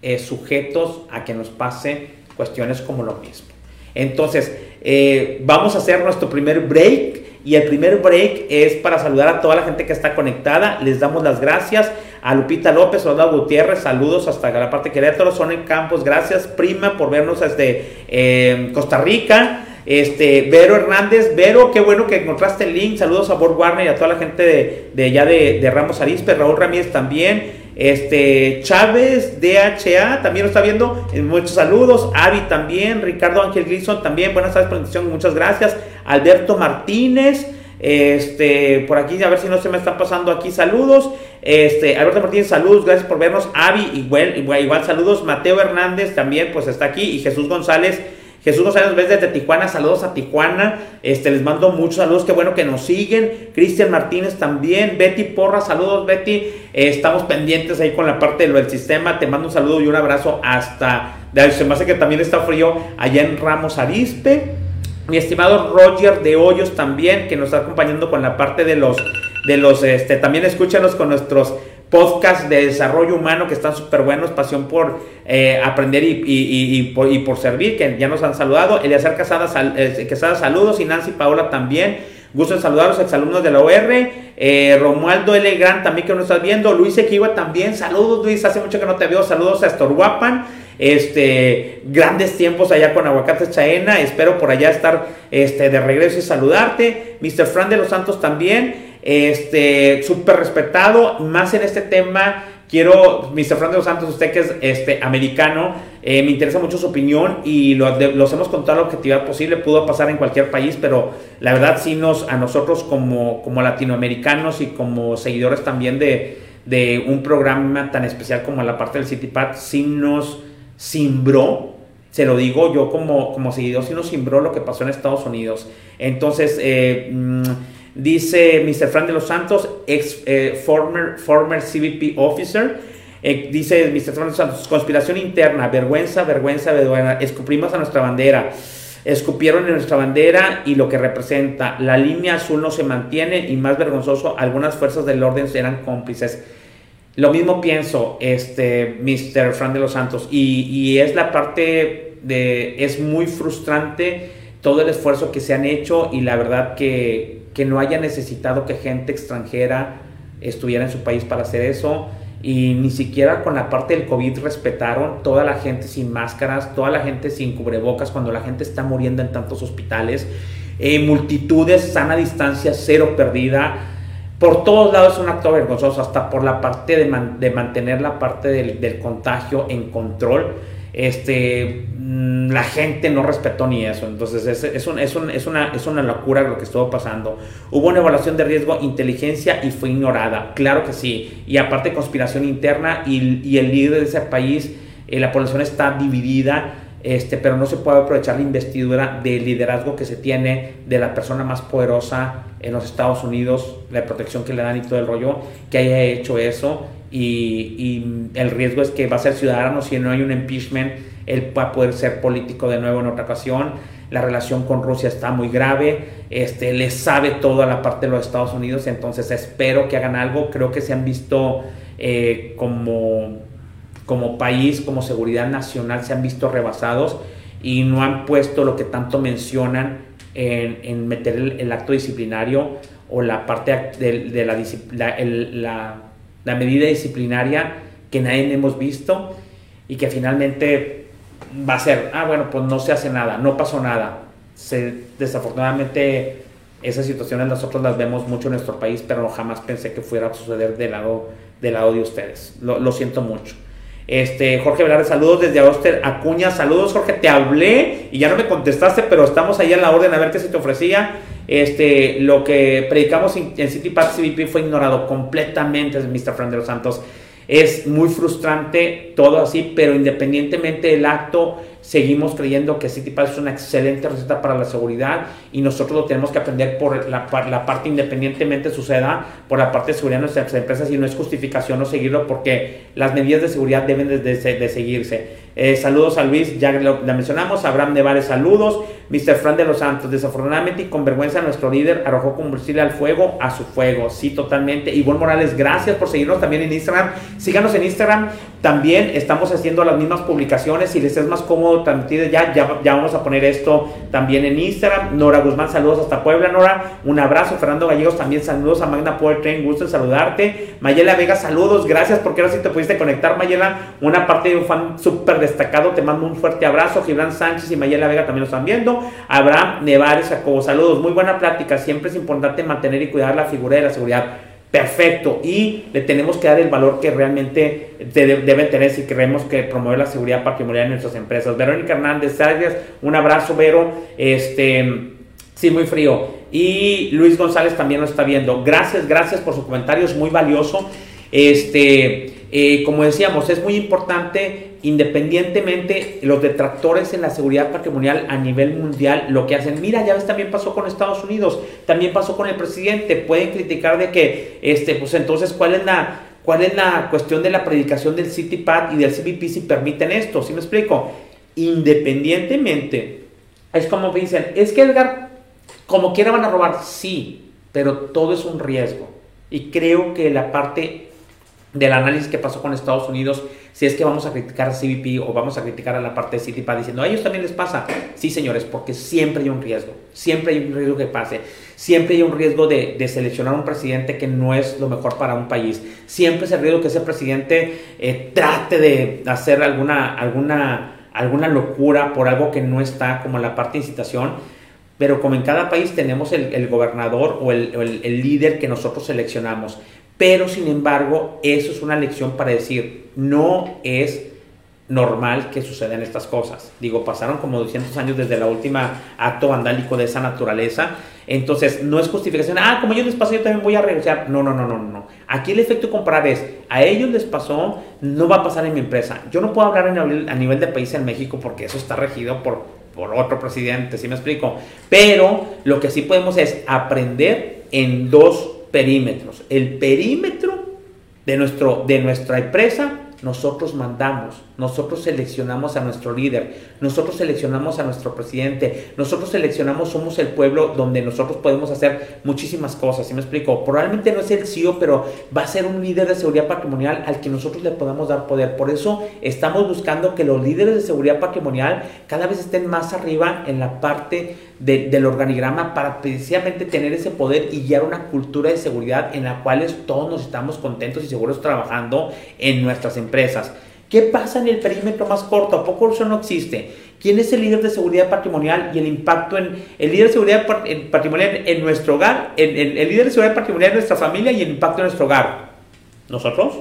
eh, sujetos a que nos pase cuestiones como lo mismo. Entonces, eh, vamos a hacer nuestro primer break y el primer break es para saludar a toda la gente que está conectada. Les damos las gracias a Lupita López, a Gutiérrez, saludos hasta la parte de Querétaro, son en Campos, gracias prima por vernos desde eh, Costa Rica. Este, Vero Hernández, Vero, qué bueno que encontraste el link. Saludos a Bob Warner y a toda la gente de, de allá de, Ramos Arispe, Raúl Ramírez también. Este, Chávez, DHA, también lo está viendo. Eh, muchos saludos. Avi también. Ricardo Ángel Grisson también. Buenas tardes, presentación. Muchas gracias. Alberto Martínez. Este, por aquí, a ver si no se me están pasando aquí saludos. Este, Alberto Martínez, saludos, gracias por vernos. Avi, igual, igual, saludos. Mateo Hernández también, pues está aquí. Y Jesús González. Jesús González ves desde Tijuana, saludos a Tijuana, este, les mando muchos saludos, qué bueno que nos siguen, Cristian Martínez también, Betty Porra, saludos Betty, eh, estamos pendientes ahí con la parte del sistema, te mando un saludo y un abrazo hasta, se me hace que también está frío allá en Ramos Arispe, mi estimado Roger de Hoyos también, que nos está acompañando con la parte de los, de los, este, también escúchanos con nuestros podcast de desarrollo humano que están súper buenos, pasión por eh, aprender y, por, y, por, servir, que ya nos han saludado. Eleazar Casada, sal, eh, Quesada, saludos, y Nancy Paola también. Gusto en saludar a los exalumnos de la OR. Eh, Romualdo L. Gran también que nos estás viendo. Luis Equiwa también. Saludos, Luis. Hace mucho que no te veo. Saludos a Estorguapan. Este, grandes tiempos allá con Aguacates Chaena. Espero por allá estar este, de regreso y saludarte. Mr. Fran de los Santos también este, súper respetado, más en este tema quiero, Mr. Fran de los Santos, usted que es este, americano, eh, me interesa mucho su opinión y lo, los hemos contado la objetividad posible, pudo pasar en cualquier país, pero la verdad sí nos, a nosotros como, como latinoamericanos y como seguidores también de, de un programa tan especial como la parte del CityPad, sí nos simbró, se lo digo yo como, como seguidor, sí nos simbró lo que pasó en Estados Unidos. Entonces, eh, mm, dice Mr. Fran de los Santos, ex eh, former, former CBP officer, eh, dice Mr. Fran de los Santos, conspiración interna, vergüenza, vergüenza, vergüenza, escupimos a nuestra bandera. Escupieron en nuestra bandera y lo que representa. La línea azul no se mantiene y más vergonzoso, algunas fuerzas del orden eran cómplices. Lo mismo pienso, este, Mr. Fran de los Santos, y, y es la parte de, es muy frustrante todo el esfuerzo que se han hecho y la verdad que, que no haya necesitado que gente extranjera estuviera en su país para hacer eso y ni siquiera con la parte del COVID respetaron toda la gente sin máscaras, toda la gente sin cubrebocas, cuando la gente está muriendo en tantos hospitales, eh, multitudes, sana distancia, cero perdida. Por todos lados es un acto vergonzoso, hasta por la parte de, de mantener la parte del, del contagio en control este, mm, la gente no respetó ni eso. Entonces es, es, un, es, un, es, una, es una locura lo que estuvo pasando. Hubo una evaluación de riesgo, inteligencia y fue ignorada. Claro que sí. Y aparte conspiración interna y, y el líder de ese país, eh, la población está dividida. Este, pero no se puede aprovechar la investidura del liderazgo que se tiene de la persona más poderosa en los Estados Unidos, la protección que le dan y todo el rollo, que haya hecho eso y, el riesgo es que va a ser ciudadano si no hay un impeachment, él va a poder ser político de nuevo en otra ocasión. La relación con Rusia está muy grave, este, le sabe toda la parte de los Estados Unidos, entonces espero que hagan algo. Creo que se han visto eh, como, como país, como seguridad nacional, se han visto rebasados y no han puesto lo que tanto mencionan en, meter el, acto disciplinario o la parte de, la, la la medida disciplinaria que nadie hemos visto y que finalmente va a ser, ah, bueno, pues no se hace nada, no pasó nada. Se, desafortunadamente esas situaciones nosotros las vemos mucho en nuestro país, pero jamás pensé que fuera a suceder del lado, del lado de ustedes. Lo, siento mucho. Este, Jorge Velarde, saludos desde Auster, Acuña, saludos Jorge, te hablé y ya no me contestaste, pero estamos ahí en la orden a ver qué se te ofrecía. Este, lo que predicamos en, City Park CBP fue ignorado completamente, Mr. Fran de los Santos. Es muy frustrante todo así, pero independientemente del acto, seguimos creyendo que City es una excelente receta para la seguridad y nosotros lo tenemos que aprender por la, parte independientemente suceda, por la parte de seguridad de nuestras empresas y no es justificación no seguirlo porque las medidas de seguridad deben de, de, seguirse. Eh, saludos a Luis, ya lo, mencionamos, Abraham Nevares, saludos, Mr. Fran de los Santos, desafortunadamente y con vergüenza nuestro líder arrojó combustible al fuego, a su fuego, sí, totalmente. Ivonne Morales, gracias por seguirnos también en Instagram, síganos en Instagram, también estamos haciendo las mismas publicaciones, si les es más cómodo ya, ya, ya vamos a poner esto también en Instagram. Nora Guzmán, saludos hasta Puebla, Nora. Un abrazo. Fernando Gallegos, también saludos a Magna Power Train, gusto en saludarte. Mayela Vega, saludos, gracias porque ahora sí te pudiste conectar, Mayela. Una parte de un fan súper destacado, te mando un fuerte abrazo. Gibran Sánchez y Mayela Vega también lo están viendo. Abraham Nevares, Jacobo, saludos, muy buena plática. Siempre es importante mantener y cuidar la figura de la seguridad perfecto y le tenemos que dar el valor que realmente debe tener si queremos que promover la seguridad patrimonial en nuestras empresas. Verónica Hernández, un abrazo, Vero. Este, sí, muy frío. Y Luis González también lo está viendo. Gracias, gracias por su comentario, es muy valioso. Este, eh, como decíamos, es muy importante independientemente los detractores en la seguridad patrimonial a nivel mundial lo que hacen, mira, ya ves, también pasó con Estados Unidos, también pasó con el presidente, pueden criticar de que, este, pues entonces, ¿cuál es la, cuál es la cuestión de la predicación del CityPad y del CBP si permiten esto? ¿Sí me explico? Independientemente, es como dicen, es que Edgar, como quiera van a robar, sí, pero todo es un riesgo. Y creo que la parte del análisis que pasó con Estados Unidos, si es que vamos a criticar a CBP o vamos a criticar a la parte de Citipa diciendo a ellos también les pasa. Sí, señores, porque siempre hay un riesgo, siempre hay un riesgo que pase, siempre hay un riesgo de, seleccionar un presidente que no es lo mejor para un país, siempre es el riesgo que ese presidente eh, trate de hacer alguna, alguna, alguna locura por algo que no está como la parte de incitación. Pero como en cada país tenemos el, gobernador o el líder que nosotros seleccionamos Pero sin embargo, eso es una lección para decir, no es normal que sucedan estas cosas. Digo, pasaron como 200 años desde la última acto vandálico de esa naturaleza. Entonces, no es justificación, ah, como ellos les pasó, yo también voy a regresar. No, no, no, no, no. Aquí el efecto comparar es, a ellos les pasó, no va a pasar en mi empresa. Yo no puedo hablar a nivel de país en México porque eso está regido por, por otro presidente, ¿sí me explico? Pero lo que sí podemos es aprender en dos perímetros. El perímetro de, nuestro, de nuestra empresa nosotros mandamos, nosotros seleccionamos a nuestro líder, nosotros seleccionamos a nuestro presidente, nosotros seleccionamos, somos el pueblo donde nosotros podemos hacer muchísimas cosas. ¿Sí me explico? Probablemente no es el CEO, pero va a ser un líder de seguridad patrimonial al que nosotros le podamos dar poder. Por eso estamos buscando que los líderes de seguridad patrimonial cada vez estén más arriba en la parte del organigrama para precisamente tener ese poder y guiar una cultura de seguridad en la cual todos nos estamos contentos y seguros trabajando en nuestras empresas. ¿Qué pasa en el perímetro más corto? ¿A poco eso no existe? ¿Quién es el líder de seguridad patrimonial y el impacto en el líder de seguridad patrimonial en nuestro hogar? El, el líder de seguridad patrimonial en nuestra familia y el impacto en nuestro hogar. ¿Nosotros?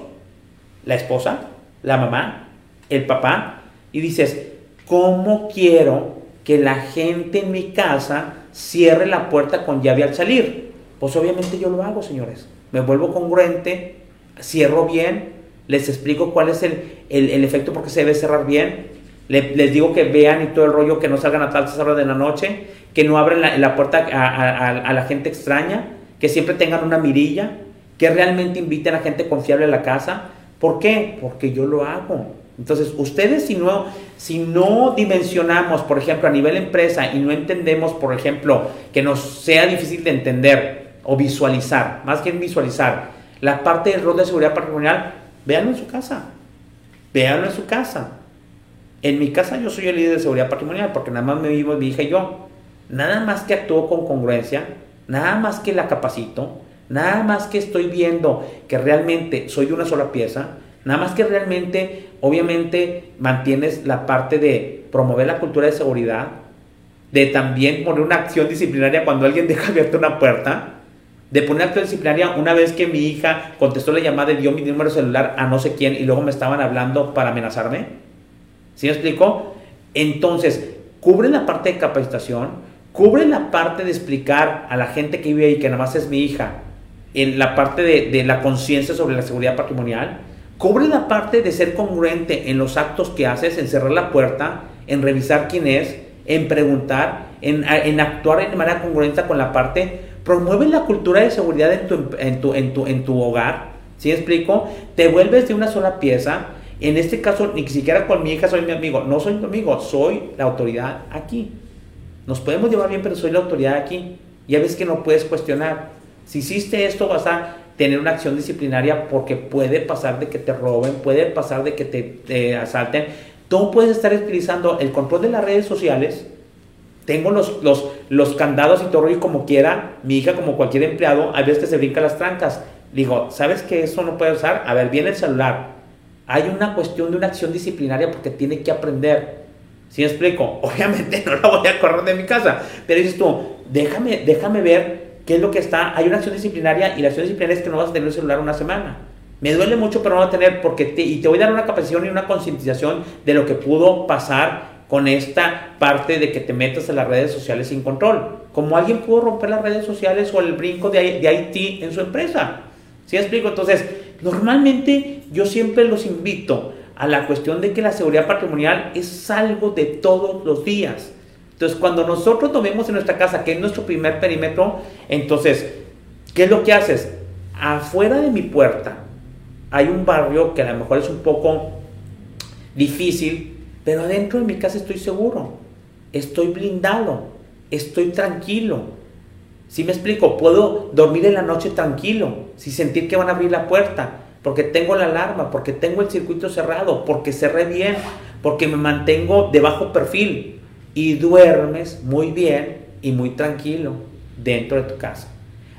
¿La esposa? ¿La mamá? ¿El papá? Y dices, ¿cómo quiero que la gente en mi casa cierre la puerta con llave al salir. Pues obviamente yo lo hago, señores. Me vuelvo congruente, cierro bien, les explico cuál es el, el, efecto porque se debe cerrar bien. les digo que vean y todo el rollo, que no salgan a tal horas de la noche, que no abran la, puerta a, a, la gente extraña, que siempre tengan una mirilla, que realmente inviten a gente confiable a la casa. ¿Por qué? Porque yo lo hago. Entonces, ustedes si no, si no dimensionamos, por ejemplo, a nivel empresa y no entendemos, por ejemplo, que nos sea difícil de entender o visualizar, más que visualizar, la parte del rol de seguridad patrimonial, véanlo en su casa. Véanlo en su casa. En mi casa yo soy el líder de seguridad patrimonial porque nada más me vivo mi hija yo. Nada más que actúo con congruencia, nada más que la capacito, nada más que estoy viendo que realmente soy una sola pieza, Nada más que realmente, obviamente, mantienes la parte de promover la cultura de seguridad, de también poner una acción disciplinaria cuando alguien <laughs> deja abierta una puerta, de poner acción disciplinaria una vez que mi hija contestó la llamada y dio mi número celular a no sé quién y luego me estaban hablando para amenazarme. ¿Sí me explico? Entonces, cubre la parte de capacitación, cubre la parte de explicar a la gente que vive ahí que nada más es mi hija, en la parte de, de la conciencia sobre la seguridad patrimonial Cobre la parte de ser congruente en los actos que haces, en cerrar la puerta, en revisar quién es, en preguntar, en, actuar de manera congruente con la parte. Promueve la cultura de seguridad en tu, en tu, en tu, en tu hogar. ¿Sí explico? Te vuelves de una sola pieza. En este caso, ni siquiera con mi hija soy mi amigo. No soy tu amigo, soy la autoridad aquí. Nos podemos llevar bien, pero soy la autoridad aquí. Ya ves que no puedes cuestionar. Si hiciste esto, vas a tener una acción disciplinaria porque puede pasar de que te roben, puede pasar de que te, asalten. Tú puedes estar utilizando el control de las redes sociales. Tengo los, los, los candados y todo y como quiera, mi hija como cualquier empleado, a veces se brinca las trancas. Digo, ¿sabes que eso no puede usar? A ver, viene el celular. Hay una cuestión de una acción disciplinaria porque tiene que aprender. ¿Sí me explico? <laughs> Obviamente no la voy a correr de mi casa, pero dices tú, déjame, déjame ver ¿Qué es lo que está? Hay una acción disciplinaria y la acción disciplinaria es que no vas a tener el celular una semana. Me duele mucho, pero no va a tener, porque te, y te voy a dar una capacitación y una concientización de lo que pudo pasar con esta parte de que te metas en las redes sociales sin control. Como alguien pudo romper las redes sociales o el brinco de, de IT en su empresa. ¿Sí explico? Entonces, normalmente yo siempre los invito a la cuestión de que la seguridad patrimonial es algo de todos los días. Entonces, cuando nosotros tomemos en nuestra casa, que es nuestro primer perímetro, entonces, ¿qué es lo que haces? Afuera de mi puerta hay un barrio que a lo mejor es un poco difícil, pero adentro de mi casa estoy seguro, estoy blindado, estoy tranquilo. Si me explico, puedo dormir en la noche tranquilo, sin sentir que van a abrir la puerta, porque tengo la alarma, porque tengo el circuito cerrado, porque cerré bien, porque me mantengo de bajo perfil y duermes muy bien y muy tranquilo dentro de tu casa.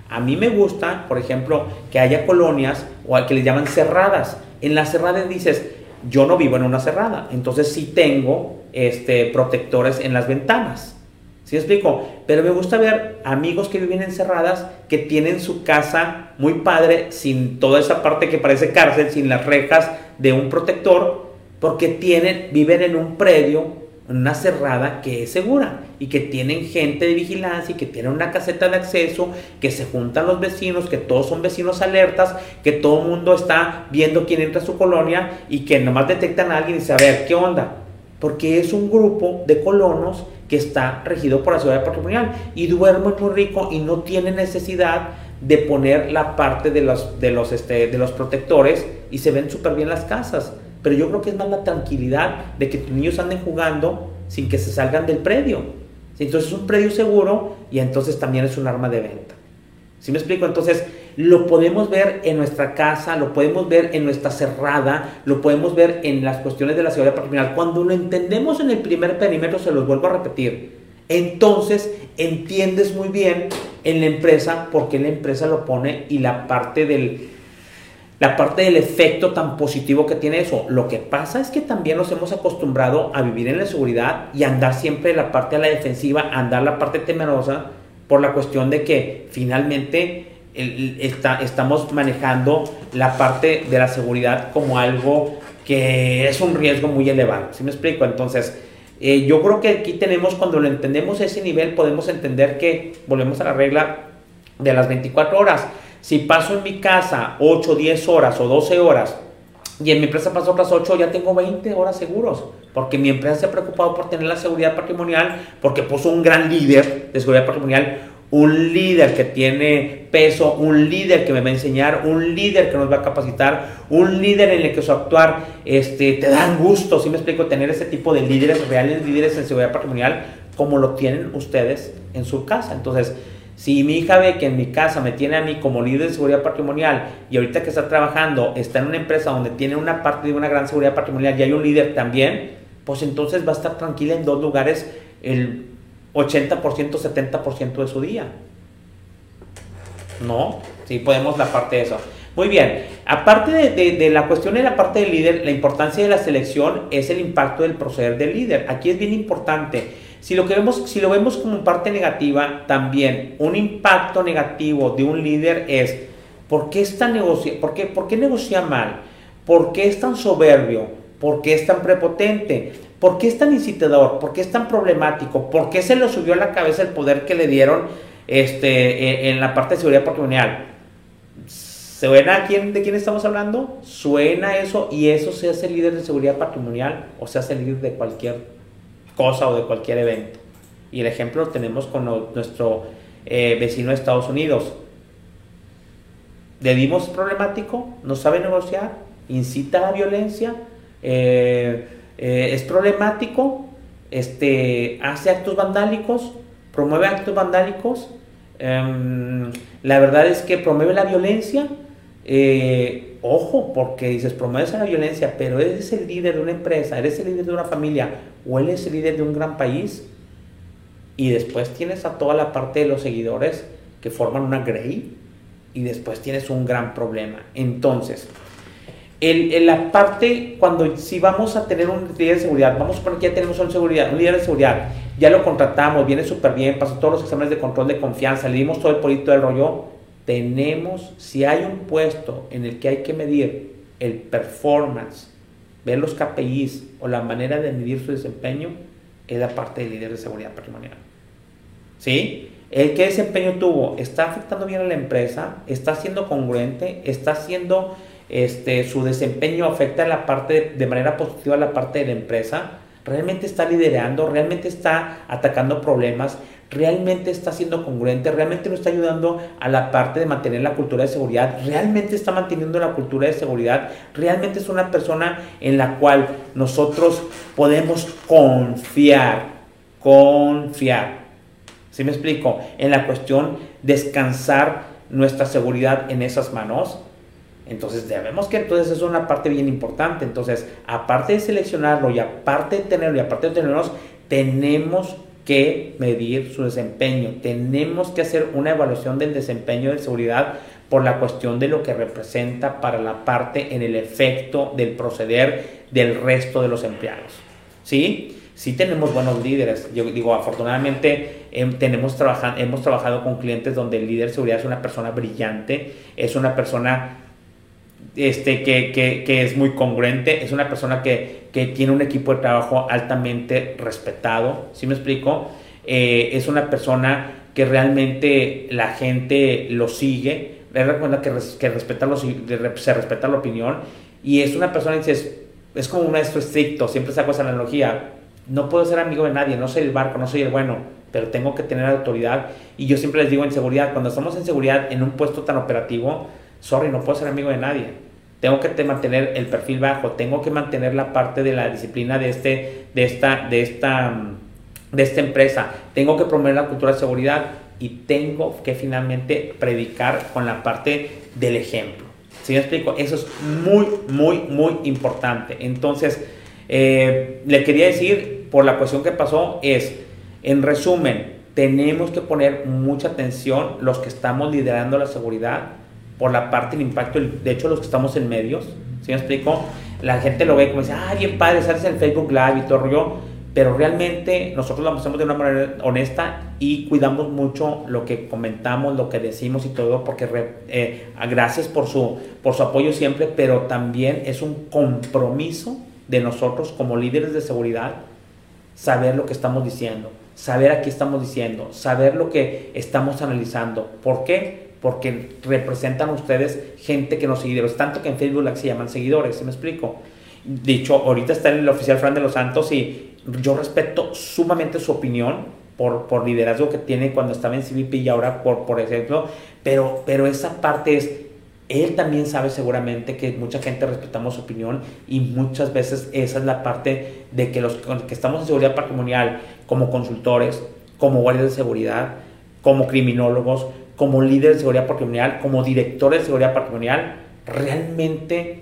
A mí me gusta, por ejemplo, que haya colonias o que le llaman cerradas. En las cerradas dices, yo no vivo en una cerrada, entonces sí tengo este, protectores en las ventanas. ¿Sí explico? Pero me gusta ver amigos que viven encerradas, que tienen su casa muy padre, sin toda esa parte que parece cárcel, sin las rejas de un protector, porque tienen, viven en un predio una cerrada que es segura y que tienen gente de vigilancia y que tienen una caseta de acceso, que se juntan los vecinos, que todos son vecinos alertas, que todo el mundo está viendo quién entra a su colonia y que nomás detectan a alguien y dice, a ver, ¿qué onda? Porque es un grupo de colonos que está regido por la ciudad patrimonial y duerme muy rico y no tiene necesidad de poner la parte de los, de los, este, de los protectores y se ven súper bien las casas pero yo creo que es más la tranquilidad de que tus niños anden jugando sin que se salgan del predio. Entonces es un predio seguro y entonces también es un arma de venta. ¿Sí me explico? Entonces lo podemos ver en nuestra casa, lo podemos ver en nuestra cerrada, lo podemos ver en las cuestiones de la seguridad patrimonial. Cuando lo entendemos en el primer perímetro, se los vuelvo a repetir, entonces entiendes muy bien en la empresa por qué la empresa lo pone y la parte del, la parte del efecto tan positivo que tiene eso. Lo que pasa es que también nos hemos acostumbrado a vivir en la seguridad y andar siempre la parte a la defensiva, andar la parte temerosa por la cuestión de que finalmente está, estamos manejando la parte de la seguridad como algo que es un riesgo muy elevado. ¿Sí me explico? Entonces, eh, yo creo que aquí tenemos, cuando lo entendemos a ese nivel, podemos entender que volvemos a la regla de las 24 horas. Si paso en mi casa 8, 10 horas o 12 horas y en mi empresa paso otras 8, ya tengo 20 horas seguros. Porque mi empresa se ha preocupado por tener la seguridad patrimonial, porque puso un gran líder de seguridad patrimonial, un líder que tiene peso, un líder que me va a enseñar, un líder que nos va a capacitar, un líder en el que su actuar este, te dan gusto, si me explico, tener ese tipo de líderes, reales líderes en seguridad patrimonial, como lo tienen ustedes en su casa. Entonces, si mi hija ve que en mi casa me tiene a mí como líder de seguridad patrimonial y ahorita que está trabajando está en una empresa donde tiene una parte de una gran seguridad patrimonial y hay un líder también, pues entonces va a estar tranquila en dos lugares el 80%, 70% de su día. ¿No? Sí, podemos la parte de eso. Muy bien, aparte de, de, la cuestión de la parte del líder, la importancia de la selección es el impacto del proceder del líder. Aquí es bien importante si lo, vemos, si lo vemos como parte negativa, también un impacto negativo de un líder es ¿por qué, está negocia, por qué, por qué mal? ¿Por qué es tan soberbio? ¿Por qué es tan prepotente? ¿Por qué es tan incitador? ¿Por qué es tan problemático? ¿Por qué se le subió a la cabeza el poder que le dieron este, en, la parte de seguridad patrimonial? ¿Suena quién, de quién estamos hablando? Suena eso y eso se hace líder de seguridad patrimonial o se hace líder de cualquier cosa o de cualquier evento. Y el ejemplo lo tenemos con nuestro eh, vecino de Estados Unidos. Le dimos problemático, no sabe negociar, incita a violencia, eh, eh, es problemático, este, hace actos vandálicos, promueve actos vandálicos. Em, la verdad es que promueve la violencia. Ojo, porque dices, promueves la violencia, pero eres el líder de una empresa, eres el líder de una familia, o él es el líder de un gran país y después tienes a toda la parte de los seguidores que forman una Grey y después tienes un gran problema. Entonces, en la parte, cuando si vamos a tener un líder de seguridad, vamos a poner que ya tenemos un, seguridad, un líder de seguridad, ya lo contratamos, viene súper bien, pasó todos los exámenes de control de confianza, le dimos todo el polito del rollo, tenemos, si hay un puesto en el que hay que medir el performance ver los KPIs o la manera de medir su desempeño es la parte del líder de seguridad patrimonial. ¿Sí? El qué desempeño tuvo, está afectando bien a la empresa, está siendo congruente, está haciendo este, su desempeño afecta la parte de manera positiva a la parte de la empresa, realmente está liderando, realmente está atacando problemas, realmente está siendo congruente, realmente nos está ayudando a la parte de mantener la cultura de seguridad, realmente está manteniendo la cultura de seguridad, realmente es una persona en la cual nosotros podemos confiar, confiar. ¿Sí me explico? En la cuestión descansar nuestra seguridad en esas manos. Entonces debemos que entonces es una parte bien importante. Entonces, aparte de seleccionarlo y aparte de tenerlo y aparte de tenerlos, tenemos que medir su desempeño. Tenemos que hacer una evaluación del desempeño de seguridad por la cuestión de lo que representa para la parte en el efecto del proceder del resto de los empleados. ¿Sí? sí tenemos buenos líderes. Yo digo, afortunadamente em, tenemos trabaja, hemos trabajado con clientes donde el líder de seguridad es una persona brillante, es una persona este, que, que, que, es muy congruente, es una persona que, que, tiene un equipo de trabajo altamente respetado, ¿sí me explico? Eh, es una persona que realmente la gente lo sigue, recuerda que, que respeta se respeta la opinión y es una persona que dices, es como un maestro estricto, siempre saco esa analogía, no puedo ser amigo de nadie, no soy el barco, no soy el bueno, pero tengo que tener autoridad y yo siempre les digo en seguridad, cuando estamos en seguridad en un puesto tan operativo, sorry, no puedo ser amigo de nadie. Tengo que mantener el perfil bajo, tengo que mantener la parte de la disciplina de, este, de, esta, de, esta, de esta empresa, tengo que promover la cultura de seguridad y tengo que finalmente predicar con la parte del ejemplo. ¿Sí me explico? Eso es muy, muy, muy importante. Entonces, eh, le quería decir, por la cuestión que pasó, es, en resumen, tenemos que poner mucha atención los que estamos liderando la seguridad por la parte del impacto, de hecho los que estamos en medios, ¿sí me explico? La gente lo ve como dice, ah, bien padre, sales en Facebook Live y todo rollo, pero realmente nosotros lo hacemos de una manera honesta y cuidamos mucho lo que comentamos, lo que decimos y todo, porque eh, gracias por su, por su apoyo siempre, pero también es un compromiso de nosotros como líderes de seguridad saber lo que estamos diciendo, saber a qué estamos diciendo, saber lo que estamos analizando. ¿Por qué? Porque representan ustedes gente que nos seguidores, tanto que en Facebook se llaman seguidores, ¿sí me explico? Dicho, ahorita está el oficial Fran de los Santos y yo respeto sumamente su opinión por, por liderazgo que tiene cuando estaba en CBP y ahora por, por ejemplo, pero, pero esa parte es, él también sabe seguramente que mucha gente respetamos su opinión y muchas veces esa es la parte de que los que estamos en seguridad patrimonial como consultores, como guardias de seguridad, como criminólogos, como líder de seguridad patrimonial, como director de seguridad patrimonial, realmente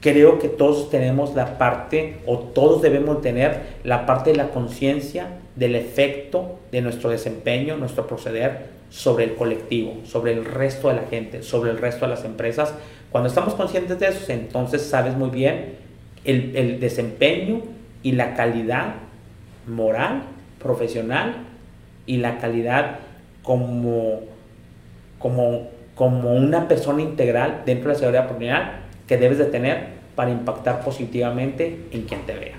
creo que todos tenemos la parte, o todos debemos tener la parte de la conciencia del efecto de nuestro desempeño, nuestro proceder sobre el colectivo, sobre el resto de la gente, sobre el resto de las empresas. Cuando estamos conscientes de eso, entonces sabes muy bien el, el desempeño y la calidad moral, profesional y la calidad como como, como una persona integral dentro de la seguridad patrimonial que debes de tener para impactar positivamente en quien te vea.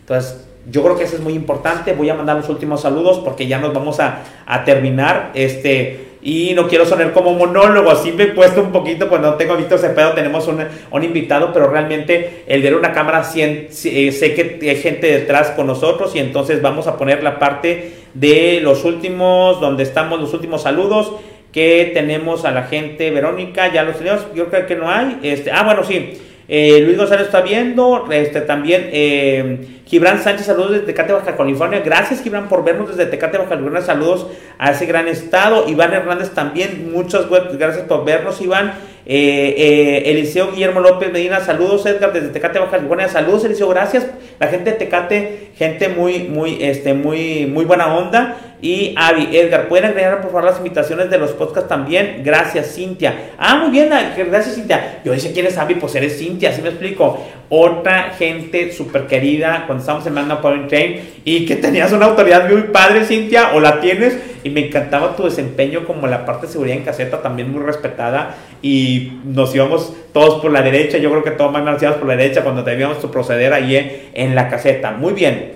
Entonces, yo creo que eso es muy importante. Voy a mandar los últimos saludos porque ya nos vamos a, a terminar. Este, y no quiero sonar como monólogo, así me he puesto un poquito cuando tengo a Víctor Cepeda, tenemos un, un, invitado, pero realmente el ver una cámara, eh, sé que hay gente detrás con nosotros y entonces vamos a poner la parte de los últimos, donde estamos los últimos saludos que tenemos a la gente, Verónica, ya los tenemos, yo creo que no hay, este, ah, bueno, sí, eh, Luis González está viendo, este, también eh, Gibran Sánchez, saludos desde Tecate, Baja California, gracias Gibran por vernos desde Tecate, Baja California, saludos a ese gran estado, Iván Hernández también, muchas gracias por vernos Iván, eh, eh, Eliseo Guillermo López Medina, saludos Edgar desde Tecate, Baja California, saludos Eliseo, gracias, la gente de Tecate, gente muy, muy, este, muy, muy buena onda, y Avi, Edgar, ¿pueden agregar por favor las invitaciones de los podcasts también? Gracias, Cintia. Ah, muy bien, gracias, Cintia. Yo dije, ¿quién es Avi? Pues eres Cintia, así me explico. Otra gente súper querida cuando estábamos en Manda Point Train y que tenías una autoridad muy padre, Cintia, o la tienes, y me encantaba tu desempeño como la parte de seguridad en caseta, también muy respetada, y nos íbamos todos por la derecha, yo creo que todos más nos íbamos por la derecha cuando teníamos tu proceder ahí en la caseta. Muy bien,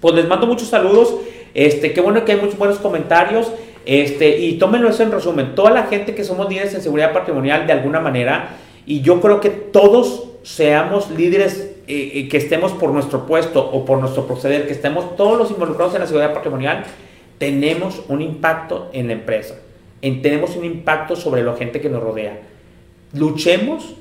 pues les mando muchos saludos. Este, qué bueno que hay muchos buenos comentarios. Este, y tómenlo eso en resumen. Toda la gente que somos líderes en seguridad patrimonial de alguna manera, y yo creo que todos seamos líderes eh, eh, que estemos por nuestro puesto o por nuestro proceder, que estemos todos los involucrados en la seguridad patrimonial, tenemos un impacto en la empresa. En, tenemos un impacto sobre la gente que nos rodea. Luchemos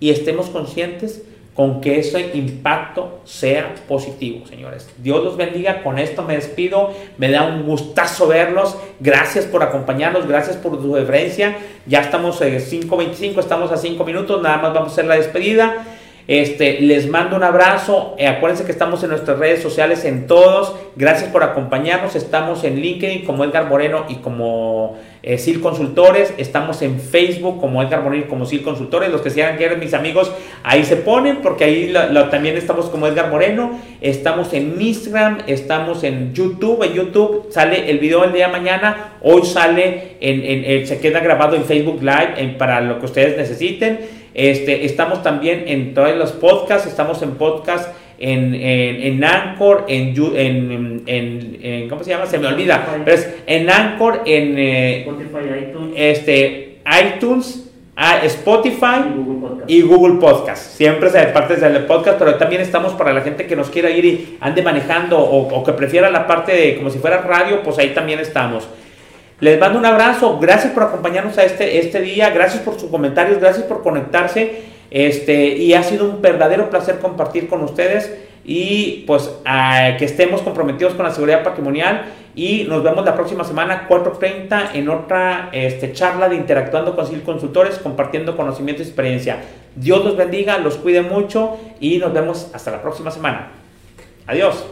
y estemos conscientes con que ese impacto sea positivo, señores. Dios los bendiga. Con esto me despido. Me da un gustazo verlos. Gracias por acompañarnos. Gracias por su referencia. Ya estamos en 5.25, estamos a 5 minutos. Nada más vamos a hacer la despedida. Este, les mando un abrazo. Eh, acuérdense que estamos en nuestras redes sociales en todos. Gracias por acompañarnos. Estamos en LinkedIn como Edgar Moreno y como eh, SIL Consultores, estamos en Facebook como Edgar Moreno como SIL Consultores, los que quieran que mis amigos, ahí se ponen, porque ahí también estamos como Edgar Moreno, estamos en Instagram, estamos en YouTube, en YouTube sale el video el día de mañana, hoy sale, en, se queda grabado en Facebook Live para lo que ustedes necesiten, este, estamos también en todos los podcasts, estamos en podcast en, en, en Anchor, en, en, en, ¿cómo se llama? Se me olvida, pero es en Anchor, en eh, Spotify, iTunes, este, iTunes Spotify y Google, Podcast. Siempre se partes del podcast, pero también estamos para la gente que nos quiera ir y ande manejando o, o, que prefiera la parte de como si fuera radio, pues ahí también estamos. Les mando un abrazo, gracias por acompañarnos a este, este día, gracias por sus comentarios, gracias por conectarse. Este, y ha sido un verdadero placer compartir con ustedes y pues que estemos comprometidos con la seguridad patrimonial y nos vemos la próxima semana 4.30 en otra este, charla de Interactuando con Sil Consultores compartiendo conocimiento y experiencia. Dios los bendiga, los cuide mucho y nos vemos hasta la próxima semana. Adiós.